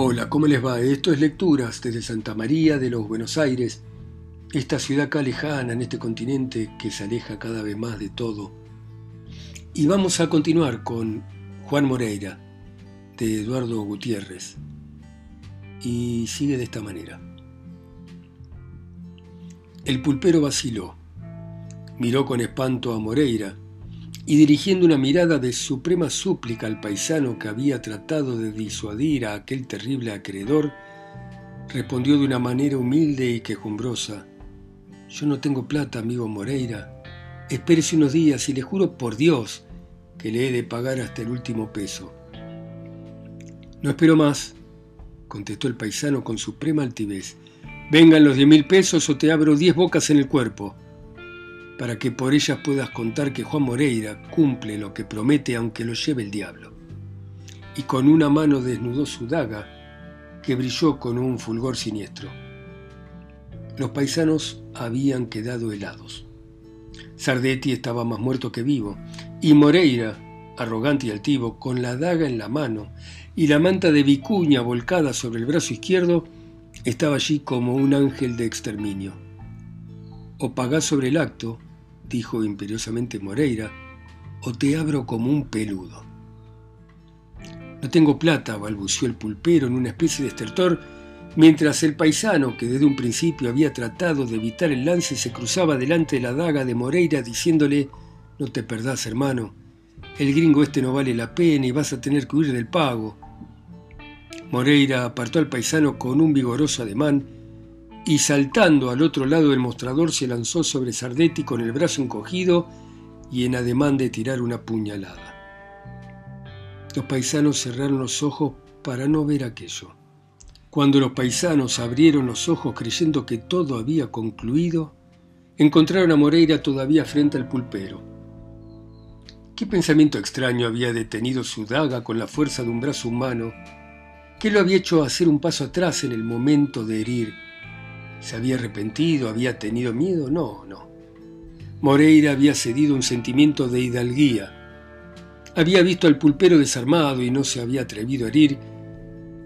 Hola, ¿cómo les va? Esto es Lecturas desde Santa María de los Buenos Aires, esta ciudad acá lejana en este continente que se aleja cada vez más de todo. Y vamos a continuar con Juan Moreira, de Eduardo Gutiérrez. Y sigue de esta manera. El pulpero vaciló, miró con espanto a Moreira, y dirigiendo una mirada de suprema súplica al paisano que había tratado de disuadir a aquel terrible acreedor, respondió de una manera humilde y quejumbrosa, Yo no tengo plata, amigo Moreira. Espérese unos días y le juro por Dios que le he de pagar hasta el último peso. No espero más, contestó el paisano con suprema altivez. Vengan los diez mil pesos o te abro diez bocas en el cuerpo para que por ellas puedas contar que Juan Moreira cumple lo que promete aunque lo lleve el diablo. Y con una mano desnudó su daga, que brilló con un fulgor siniestro. Los paisanos habían quedado helados. Sardetti estaba más muerto que vivo, y Moreira, arrogante y altivo, con la daga en la mano y la manta de vicuña volcada sobre el brazo izquierdo, estaba allí como un ángel de exterminio. O pagás sobre el acto, dijo imperiosamente Moreira, o te abro como un peludo. No tengo plata, balbució el pulpero en una especie de estertor, mientras el paisano, que desde un principio había tratado de evitar el lance, se cruzaba delante de la daga de Moreira diciéndole, no te perdás, hermano, el gringo este no vale la pena y vas a tener que huir del pago. Moreira apartó al paisano con un vigoroso ademán y saltando al otro lado del mostrador se lanzó sobre Sardetti con el brazo encogido y en ademán de tirar una puñalada. Los paisanos cerraron los ojos para no ver aquello. Cuando los paisanos abrieron los ojos creyendo que todo había concluido, encontraron a Moreira todavía frente al pulpero. ¿Qué pensamiento extraño había detenido su daga con la fuerza de un brazo humano? ¿Qué lo había hecho hacer un paso atrás en el momento de herir? ¿Se había arrepentido? ¿Había tenido miedo? No, no. Moreira había cedido un sentimiento de hidalguía. Había visto al pulpero desarmado y no se había atrevido a herir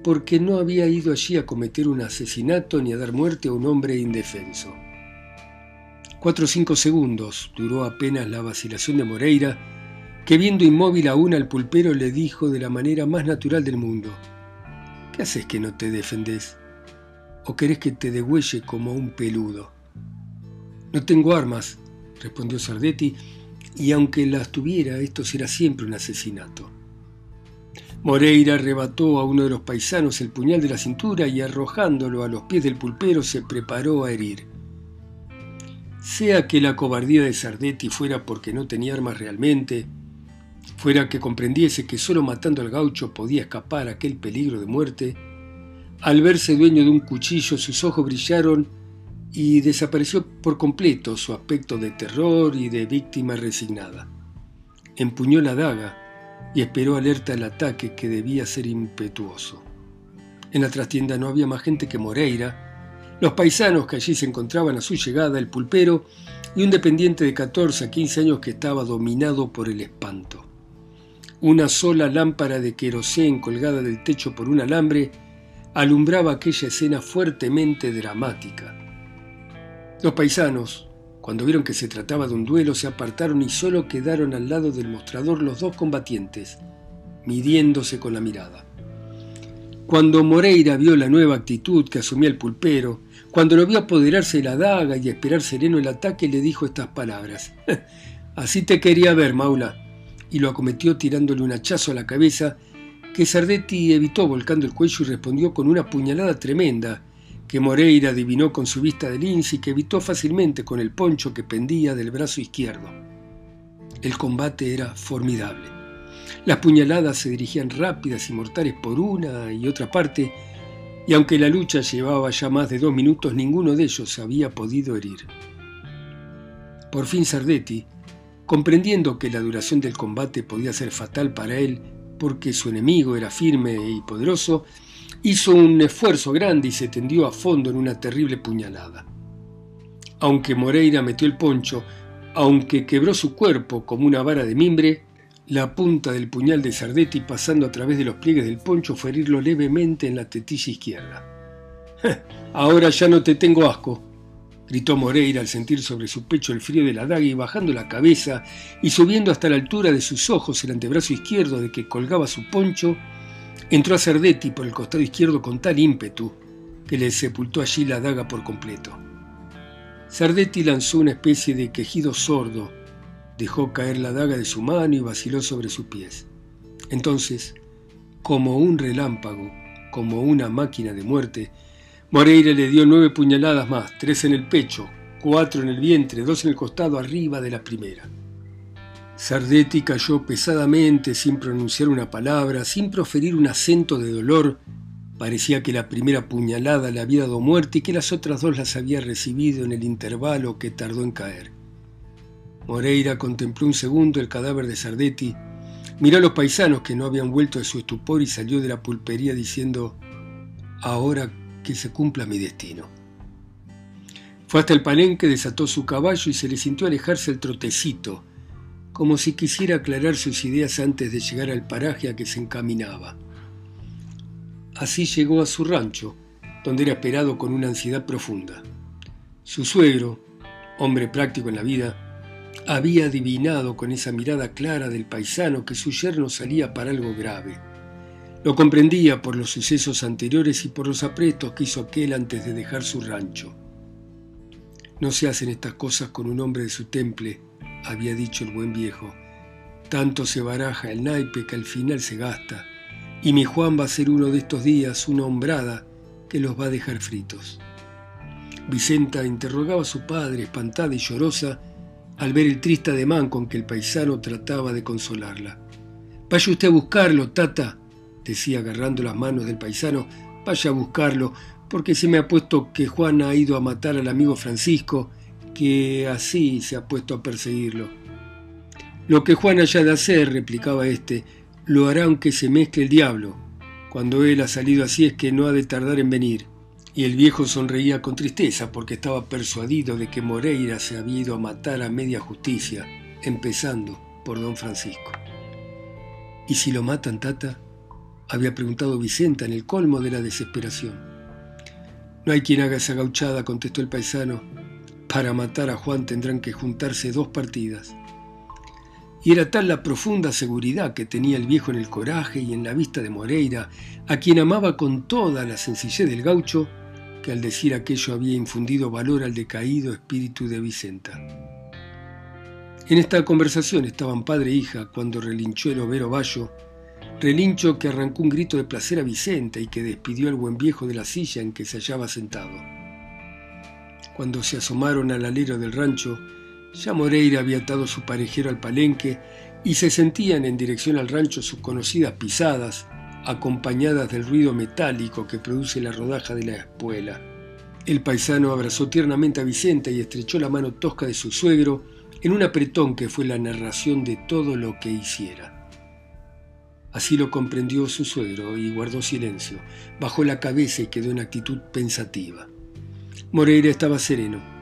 porque no había ido allí a cometer un asesinato ni a dar muerte a un hombre indefenso. Cuatro o cinco segundos duró apenas la vacilación de Moreira, que viendo inmóvil aún al pulpero le dijo de la manera más natural del mundo, ¿Qué haces que no te defendés? ¿O querés que te degüelle como un peludo? No tengo armas, respondió Sardetti, y aunque las tuviera, esto será siempre un asesinato. Moreira arrebató a uno de los paisanos el puñal de la cintura y arrojándolo a los pies del pulpero se preparó a herir. Sea que la cobardía de Sardetti fuera porque no tenía armas realmente, fuera que comprendiese que solo matando al gaucho podía escapar aquel peligro de muerte, al verse dueño de un cuchillo, sus ojos brillaron y desapareció por completo su aspecto de terror y de víctima resignada. Empuñó la daga y esperó alerta el ataque que debía ser impetuoso. En la trastienda no había más gente que Moreira, los paisanos que allí se encontraban a su llegada, el pulpero y un dependiente de 14 a 15 años que estaba dominado por el espanto. Una sola lámpara de querosén colgada del techo por un alambre alumbraba aquella escena fuertemente dramática. Los paisanos, cuando vieron que se trataba de un duelo, se apartaron y solo quedaron al lado del mostrador los dos combatientes, midiéndose con la mirada. Cuando Moreira vio la nueva actitud que asumía el pulpero, cuando lo vio apoderarse de la daga y esperar sereno el ataque, le dijo estas palabras. Así te quería ver, Maula. Y lo acometió tirándole un hachazo a la cabeza que Sardetti evitó volcando el cuello y respondió con una puñalada tremenda, que Moreira adivinó con su vista de lince y que evitó fácilmente con el poncho que pendía del brazo izquierdo. El combate era formidable. Las puñaladas se dirigían rápidas y mortales por una y otra parte, y aunque la lucha llevaba ya más de dos minutos, ninguno de ellos había podido herir. Por fin Sardetti, comprendiendo que la duración del combate podía ser fatal para él porque su enemigo era firme y poderoso, hizo un esfuerzo grande y se tendió a fondo en una terrible puñalada. Aunque Moreira metió el poncho, aunque quebró su cuerpo como una vara de mimbre, la punta del puñal de Sardetti pasando a través de los pliegues del poncho fue herirlo levemente en la tetilla izquierda. Ahora ya no te tengo asco, gritó Moreira al sentir sobre su pecho el frío de la daga y bajando la cabeza y subiendo hasta la altura de sus ojos el antebrazo izquierdo de que colgaba su poncho, entró a Sardetti por el costado izquierdo con tal ímpetu que le sepultó allí la daga por completo. Sardetti lanzó una especie de quejido sordo, dejó caer la daga de su mano y vaciló sobre sus pies. Entonces, como un relámpago, como una máquina de muerte, Moreira le dio nueve puñaladas más, tres en el pecho, cuatro en el vientre, dos en el costado arriba de la primera. Sardetti cayó pesadamente sin pronunciar una palabra, sin proferir un acento de dolor, Parecía que la primera puñalada le había dado muerte y que las otras dos las había recibido en el intervalo que tardó en caer. Moreira contempló un segundo el cadáver de Sardetti, miró a los paisanos que no habían vuelto de su estupor y salió de la pulpería diciendo, ahora que se cumpla mi destino. Fue hasta el palenque, desató su caballo y se le sintió alejarse el trotecito, como si quisiera aclarar sus ideas antes de llegar al paraje a que se encaminaba. Así llegó a su rancho, donde era esperado con una ansiedad profunda. Su suegro, hombre práctico en la vida, había adivinado con esa mirada clara del paisano que su yerno salía para algo grave. Lo comprendía por los sucesos anteriores y por los aprestos que hizo aquel antes de dejar su rancho. No se hacen estas cosas con un hombre de su temple, había dicho el buen viejo. Tanto se baraja el naipe que al final se gasta y mi Juan va a ser uno de estos días una hombrada que los va a dejar fritos. Vicenta interrogaba a su padre, espantada y llorosa, al ver el triste ademán con que el paisano trataba de consolarla. Vaya usted a buscarlo, tata, decía agarrando las manos del paisano, vaya a buscarlo, porque se me ha puesto que Juan ha ido a matar al amigo Francisco, que así se ha puesto a perseguirlo. Lo que Juan haya de hacer, replicaba éste, lo hará aunque se mezcle el diablo. Cuando él ha salido así es que no ha de tardar en venir. Y el viejo sonreía con tristeza porque estaba persuadido de que Moreira se había ido a matar a media justicia, empezando por don Francisco. ¿Y si lo matan, tata? Había preguntado Vicenta en el colmo de la desesperación. No hay quien haga esa gauchada, contestó el paisano. Para matar a Juan tendrán que juntarse dos partidas y era tal la profunda seguridad que tenía el viejo en el coraje y en la vista de Moreira, a quien amaba con toda la sencillez del gaucho, que al decir aquello había infundido valor al decaído espíritu de Vicenta. En esta conversación estaban padre e hija cuando relinchó el overo Bayo, relincho que arrancó un grito de placer a Vicenta y que despidió al buen viejo de la silla en que se hallaba sentado. Cuando se asomaron al alero del rancho, ya Moreira había atado su parejero al palenque y se sentían en dirección al rancho sus conocidas pisadas, acompañadas del ruido metálico que produce la rodaja de la espuela. El paisano abrazó tiernamente a Vicenta y estrechó la mano tosca de su suegro en un apretón que fue la narración de todo lo que hiciera. Así lo comprendió su suegro y guardó silencio, bajó la cabeza y quedó en actitud pensativa. Moreira estaba sereno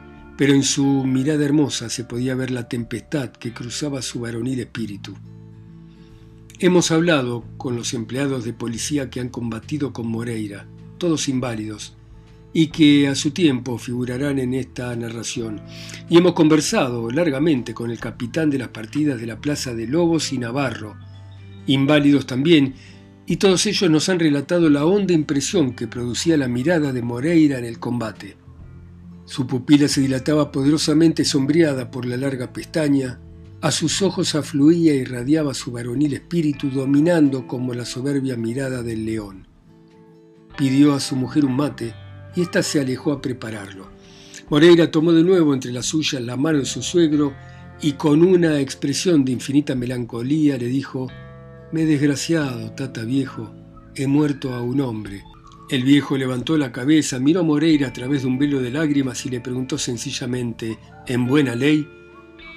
pero en su mirada hermosa se podía ver la tempestad que cruzaba su varonil espíritu. Hemos hablado con los empleados de policía que han combatido con Moreira, todos inválidos, y que a su tiempo figurarán en esta narración. Y hemos conversado largamente con el capitán de las partidas de la Plaza de Lobos y Navarro, inválidos también, y todos ellos nos han relatado la honda impresión que producía la mirada de Moreira en el combate. Su pupila se dilataba poderosamente sombreada por la larga pestaña, a sus ojos afluía y irradiaba su varonil espíritu dominando como la soberbia mirada del león. Pidió a su mujer un mate y ésta se alejó a prepararlo. Moreira tomó de nuevo entre las suyas la mano de su suegro y con una expresión de infinita melancolía le dijo, Me he desgraciado, tata viejo, he muerto a un hombre. El viejo levantó la cabeza, miró a Moreira a través de un velo de lágrimas y le preguntó sencillamente, ¿en buena ley?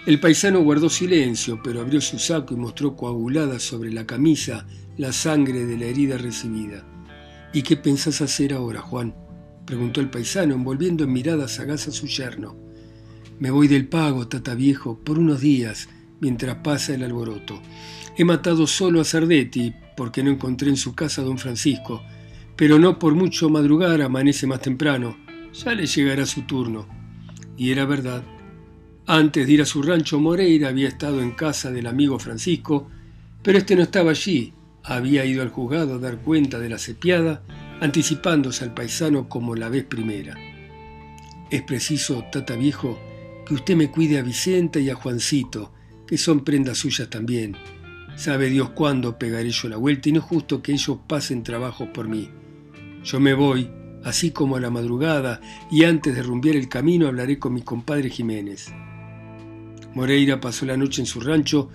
El paisano guardó silencio, pero abrió su saco y mostró coagulada sobre la camisa la sangre de la herida recibida. ¿Y qué pensás hacer ahora, Juan? preguntó el paisano, envolviendo en miradas sagaz a su yerno. Me voy del pago, tata viejo, por unos días, mientras pasa el alboroto. He matado solo a Sardetti porque no encontré en su casa a don Francisco, pero no por mucho madrugar amanece más temprano. Ya le llegará su turno. Y era verdad. Antes de ir a su rancho Moreira había estado en casa del amigo Francisco, pero este no estaba allí. Había ido al juzgado a dar cuenta de la cepiada, anticipándose al paisano como la vez primera. Es preciso, tata viejo, que usted me cuide a Vicenta y a Juancito, que son prendas suyas también. Sabe Dios cuándo pegaré yo la vuelta y no es justo que ellos pasen trabajo por mí. Yo me voy, así como a la madrugada, y antes de rumbear el camino hablaré con mi compadre Jiménez. Moreira pasó la noche en su rancho,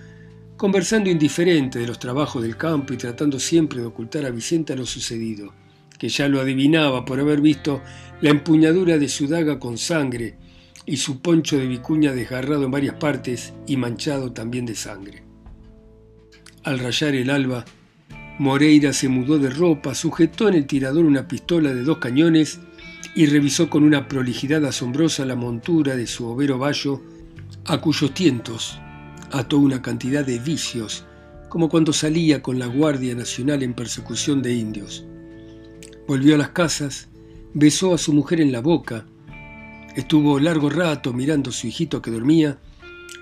conversando indiferente de los trabajos del campo y tratando siempre de ocultar a Vicenta lo sucedido, que ya lo adivinaba por haber visto la empuñadura de su daga con sangre y su poncho de vicuña desgarrado en varias partes y manchado también de sangre. Al rayar el alba, Moreira se mudó de ropa, sujetó en el tirador una pistola de dos cañones y revisó con una prolijidad asombrosa la montura de su overo bayo, a cuyos tientos ató una cantidad de vicios, como cuando salía con la Guardia Nacional en persecución de indios. Volvió a las casas, besó a su mujer en la boca, estuvo largo rato mirando a su hijito que dormía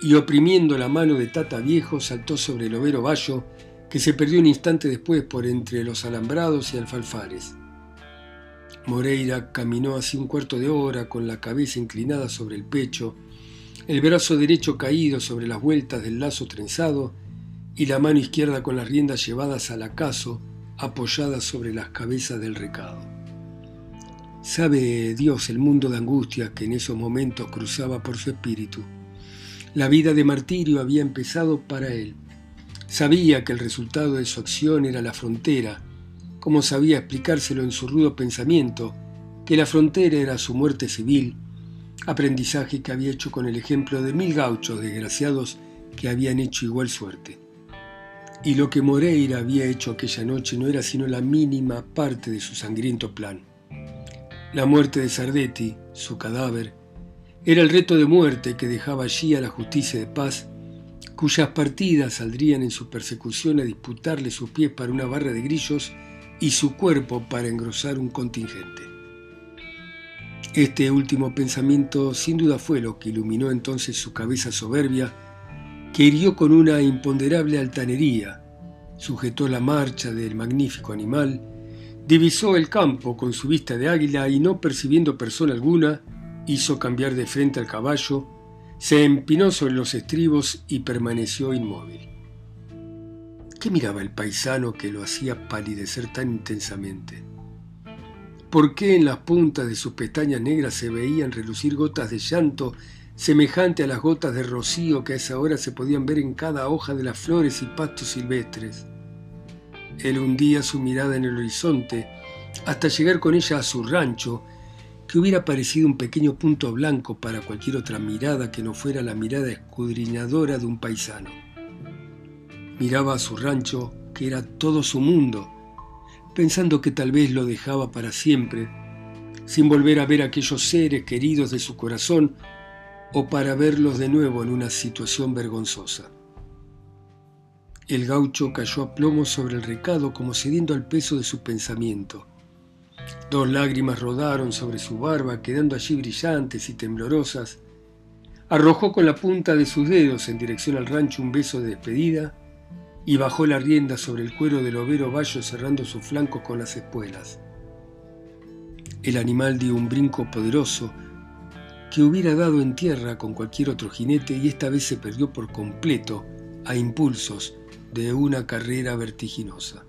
y oprimiendo la mano de Tata Viejo saltó sobre el overo bayo que se perdió un instante después por entre los alambrados y alfalfares. Moreira caminó así un cuarto de hora con la cabeza inclinada sobre el pecho, el brazo derecho caído sobre las vueltas del lazo trenzado y la mano izquierda con las riendas llevadas al acaso apoyadas sobre las cabezas del recado. Sabe Dios el mundo de angustia que en esos momentos cruzaba por su espíritu. La vida de martirio había empezado para él. Sabía que el resultado de su acción era la frontera, como sabía explicárselo en su rudo pensamiento, que la frontera era su muerte civil, aprendizaje que había hecho con el ejemplo de mil gauchos desgraciados que habían hecho igual suerte. Y lo que Moreira había hecho aquella noche no era sino la mínima parte de su sangriento plan. La muerte de Sardetti, su cadáver, era el reto de muerte que dejaba allí a la justicia de paz cuyas partidas saldrían en su persecución a disputarle sus pies para una barra de grillos y su cuerpo para engrosar un contingente. Este último pensamiento sin duda fue lo que iluminó entonces su cabeza soberbia, que hirió con una imponderable altanería, sujetó la marcha del magnífico animal, divisó el campo con su vista de águila y no percibiendo persona alguna, hizo cambiar de frente al caballo, se empinó sobre los estribos y permaneció inmóvil. ¿Qué miraba el paisano que lo hacía palidecer tan intensamente? ¿Por qué en las puntas de sus pestañas negras se veían relucir gotas de llanto semejante a las gotas de rocío que a esa hora se podían ver en cada hoja de las flores y pastos silvestres? Él hundía su mirada en el horizonte hasta llegar con ella a su rancho que hubiera parecido un pequeño punto blanco para cualquier otra mirada que no fuera la mirada escudriñadora de un paisano. Miraba a su rancho, que era todo su mundo, pensando que tal vez lo dejaba para siempre, sin volver a ver aquellos seres queridos de su corazón o para verlos de nuevo en una situación vergonzosa. El gaucho cayó a plomo sobre el recado como cediendo al peso de su pensamiento Dos lágrimas rodaron sobre su barba, quedando allí brillantes y temblorosas. Arrojó con la punta de sus dedos en dirección al rancho un beso de despedida y bajó la rienda sobre el cuero del overo bayo cerrando sus flancos con las espuelas. El animal dio un brinco poderoso que hubiera dado en tierra con cualquier otro jinete y esta vez se perdió por completo a impulsos de una carrera vertiginosa.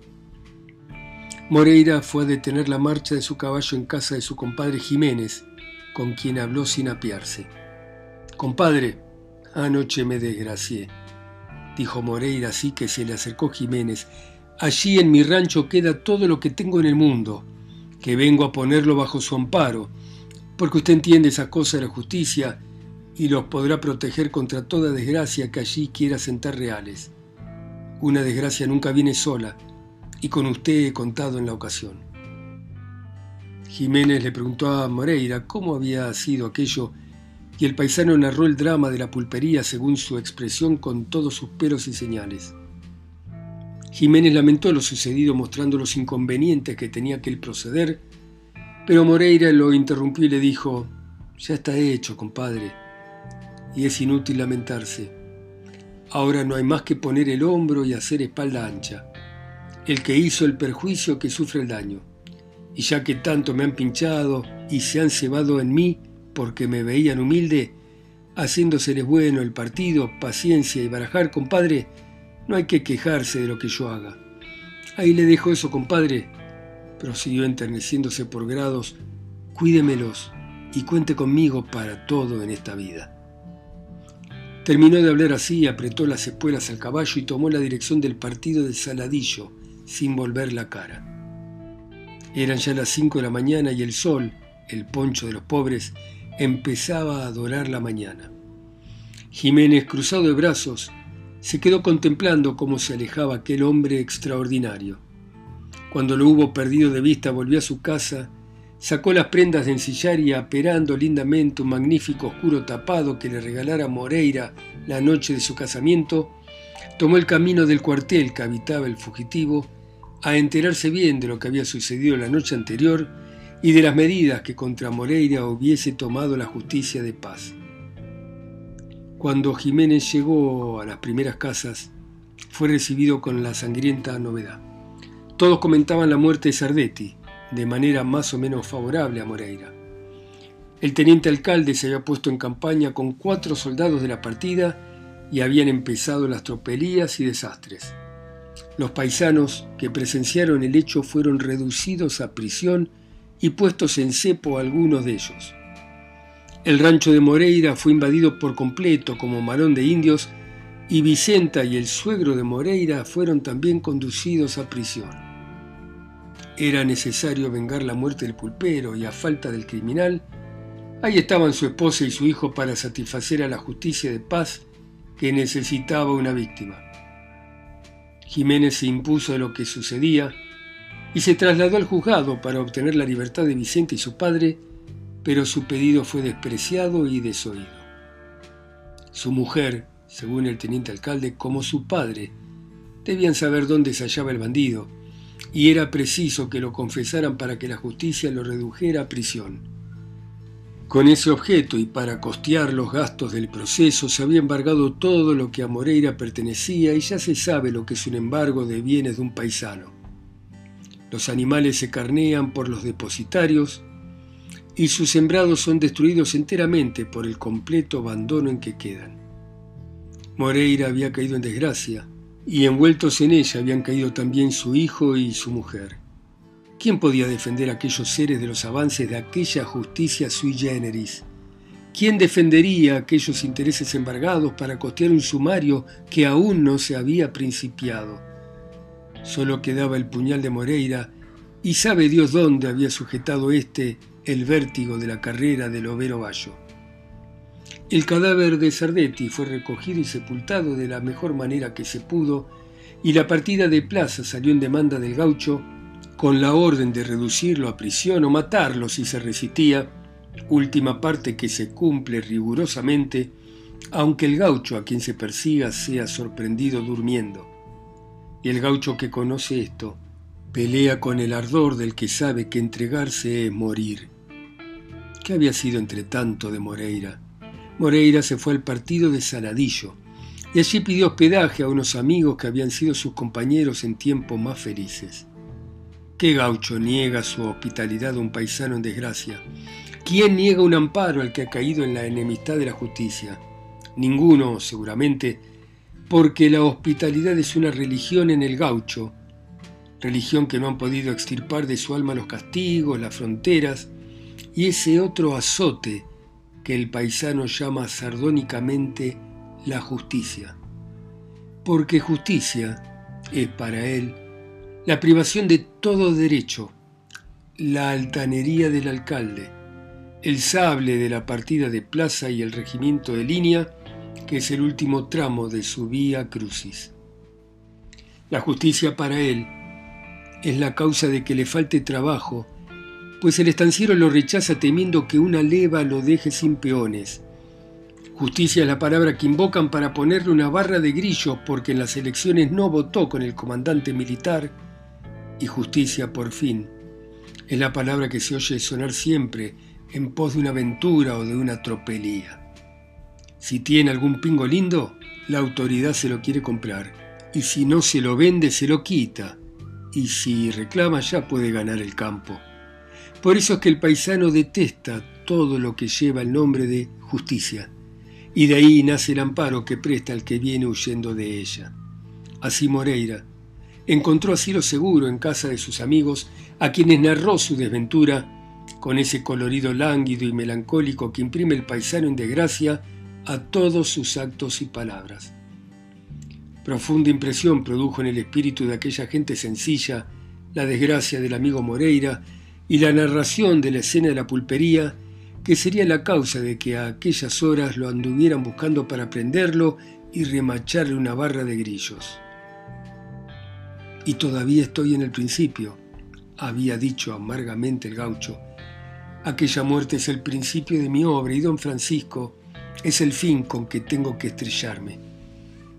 Moreira fue a detener la marcha de su caballo en casa de su compadre Jiménez, con quien habló sin apiarse. Compadre, anoche me desgracié, dijo Moreira así que se le acercó Jiménez. Allí en mi rancho queda todo lo que tengo en el mundo, que vengo a ponerlo bajo su amparo, porque usted entiende esa cosa de la justicia y los podrá proteger contra toda desgracia que allí quiera sentar reales. Una desgracia nunca viene sola, y con usted he contado en la ocasión. Jiménez le preguntó a Moreira cómo había sido aquello y el paisano narró el drama de la pulpería según su expresión con todos sus peros y señales. Jiménez lamentó lo sucedido mostrando los inconvenientes que tenía aquel proceder, pero Moreira lo interrumpió y le dijo, ya está hecho, compadre, y es inútil lamentarse. Ahora no hay más que poner el hombro y hacer espalda ancha. El que hizo el perjuicio que sufre el daño. Y ya que tanto me han pinchado y se han cebado en mí porque me veían humilde, haciéndoseles bueno el partido, paciencia y barajar, compadre, no hay que quejarse de lo que yo haga. Ahí le dejo eso, compadre, prosiguió enterneciéndose por grados, cuídemelos y cuente conmigo para todo en esta vida. Terminó de hablar así, apretó las espuelas al caballo y tomó la dirección del partido de Saladillo, sin volver la cara. Eran ya las cinco de la mañana y el sol, el poncho de los pobres, empezaba a dorar la mañana. Jiménez, cruzado de brazos, se quedó contemplando cómo se alejaba aquel hombre extraordinario. Cuando lo hubo perdido de vista, volvió a su casa, sacó las prendas de ensillar y aperando lindamente un magnífico oscuro tapado que le regalara Moreira la noche de su casamiento, tomó el camino del cuartel que habitaba el fugitivo a enterarse bien de lo que había sucedido la noche anterior y de las medidas que contra Moreira hubiese tomado la justicia de paz. Cuando Jiménez llegó a las primeras casas, fue recibido con la sangrienta novedad. Todos comentaban la muerte de Sardetti, de manera más o menos favorable a Moreira. El teniente alcalde se había puesto en campaña con cuatro soldados de la partida y habían empezado las tropelías y desastres. Los paisanos que presenciaron el hecho fueron reducidos a prisión y puestos en cepo algunos de ellos. El rancho de Moreira fue invadido por completo como marón de indios y Vicenta y el suegro de Moreira fueron también conducidos a prisión. Era necesario vengar la muerte del pulpero y a falta del criminal, ahí estaban su esposa y su hijo para satisfacer a la justicia de paz que necesitaba una víctima. Jiménez se impuso de lo que sucedía y se trasladó al juzgado para obtener la libertad de Vicente y su padre pero su pedido fue despreciado y desoído. Su mujer, según el teniente alcalde, como su padre, debían saber dónde se hallaba el bandido, y era preciso que lo confesaran para que la justicia lo redujera a prisión. Con ese objeto y para costear los gastos del proceso se había embargado todo lo que a Moreira pertenecía y ya se sabe lo que es un embargo de bienes de un paisano. Los animales se carnean por los depositarios y sus sembrados son destruidos enteramente por el completo abandono en que quedan. Moreira había caído en desgracia, y envueltos en ella habían caído también su hijo y su mujer. ¿Quién podía defender a aquellos seres de los avances de aquella justicia sui generis? ¿Quién defendería aquellos intereses embargados para costear un sumario que aún no se había principiado? Solo quedaba el puñal de Moreira, y sabe Dios dónde había sujetado éste el vértigo de la carrera del Overo Bayo. El cadáver de Sardetti fue recogido y sepultado de la mejor manera que se pudo, y la partida de plaza salió en demanda del gaucho con la orden de reducirlo a prisión o matarlo si se resistía, última parte que se cumple rigurosamente, aunque el gaucho a quien se persiga sea sorprendido durmiendo. Y el gaucho que conoce esto, pelea con el ardor del que sabe que entregarse es morir. ¿Qué había sido entre tanto de Moreira? Moreira se fue al partido de Saladillo y allí pidió hospedaje a unos amigos que habían sido sus compañeros en tiempos más felices. ¿Qué gaucho niega su hospitalidad a un paisano en desgracia? ¿Quién niega un amparo al que ha caído en la enemistad de la justicia? Ninguno, seguramente, porque la hospitalidad es una religión en el gaucho, religión que no han podido extirpar de su alma los castigos, las fronteras, y ese otro azote que el paisano llama sardónicamente la justicia. Porque justicia es para él la privación de todo derecho, la altanería del alcalde, el sable de la partida de plaza y el regimiento de línea, que es el último tramo de su vía crucis. La justicia para él es la causa de que le falte trabajo pues el estanciero lo rechaza temiendo que una leva lo deje sin peones, Justicia es la palabra que invocan para ponerle una barra de grillos porque en las elecciones no votó con el comandante militar. Y justicia, por fin, es la palabra que se oye sonar siempre en pos de una aventura o de una tropelía. Si tiene algún pingo lindo, la autoridad se lo quiere comprar. Y si no se lo vende, se lo quita. Y si reclama ya puede ganar el campo. Por eso es que el paisano detesta todo lo que lleva el nombre de justicia y de ahí nace el amparo que presta al que viene huyendo de ella. Así Moreira encontró asilo seguro en casa de sus amigos, a quienes narró su desventura con ese colorido lánguido y melancólico que imprime el paisano en desgracia a todos sus actos y palabras. Profunda impresión produjo en el espíritu de aquella gente sencilla la desgracia del amigo Moreira y la narración de la escena de la pulpería que sería la causa de que a aquellas horas lo anduvieran buscando para prenderlo y remacharle una barra de grillos. Y todavía estoy en el principio, había dicho amargamente el gaucho. Aquella muerte es el principio de mi obra y don Francisco es el fin con que tengo que estrellarme.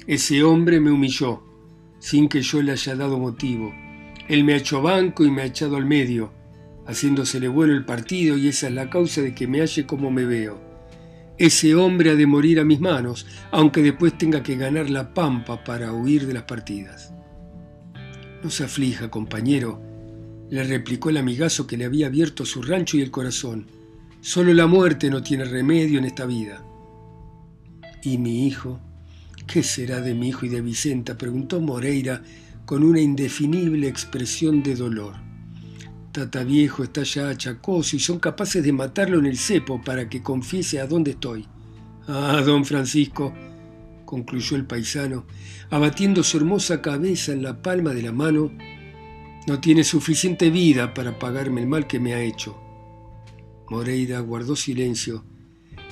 Ese hombre me humilló, sin que yo le haya dado motivo. Él me ha hecho banco y me ha echado al medio haciéndosele bueno el partido y esa es la causa de que me halle como me veo. Ese hombre ha de morir a mis manos, aunque después tenga que ganar la pampa para huir de las partidas. No se aflija, compañero, le replicó el amigazo que le había abierto su rancho y el corazón. Solo la muerte no tiene remedio en esta vida. ¿Y mi hijo? ¿Qué será de mi hijo y de Vicenta? preguntó Moreira con una indefinible expresión de dolor. Tata viejo está ya achacoso y son capaces de matarlo en el cepo para que confiese a dónde estoy. Ah, don Francisco, concluyó el paisano, abatiendo su hermosa cabeza en la palma de la mano, no tiene suficiente vida para pagarme el mal que me ha hecho. Moreira guardó silencio,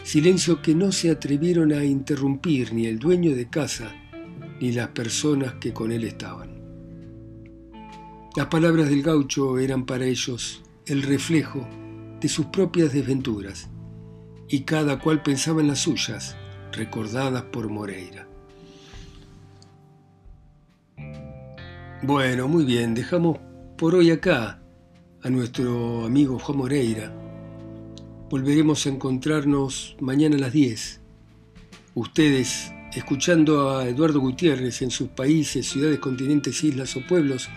silencio que no se atrevieron a interrumpir ni el dueño de casa ni las personas que con él estaban. Las palabras del gaucho eran para ellos el reflejo de sus propias desventuras, y cada cual pensaba en las suyas, recordadas por Moreira. Bueno, muy bien, dejamos por hoy acá a nuestro amigo Juan Moreira. Volveremos a encontrarnos mañana a las 10. Ustedes, escuchando a Eduardo Gutiérrez en sus países, ciudades, continentes, islas o pueblos,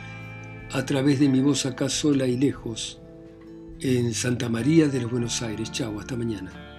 a través de mi voz acá sola y lejos, en Santa María de los Buenos Aires. Chau, hasta mañana.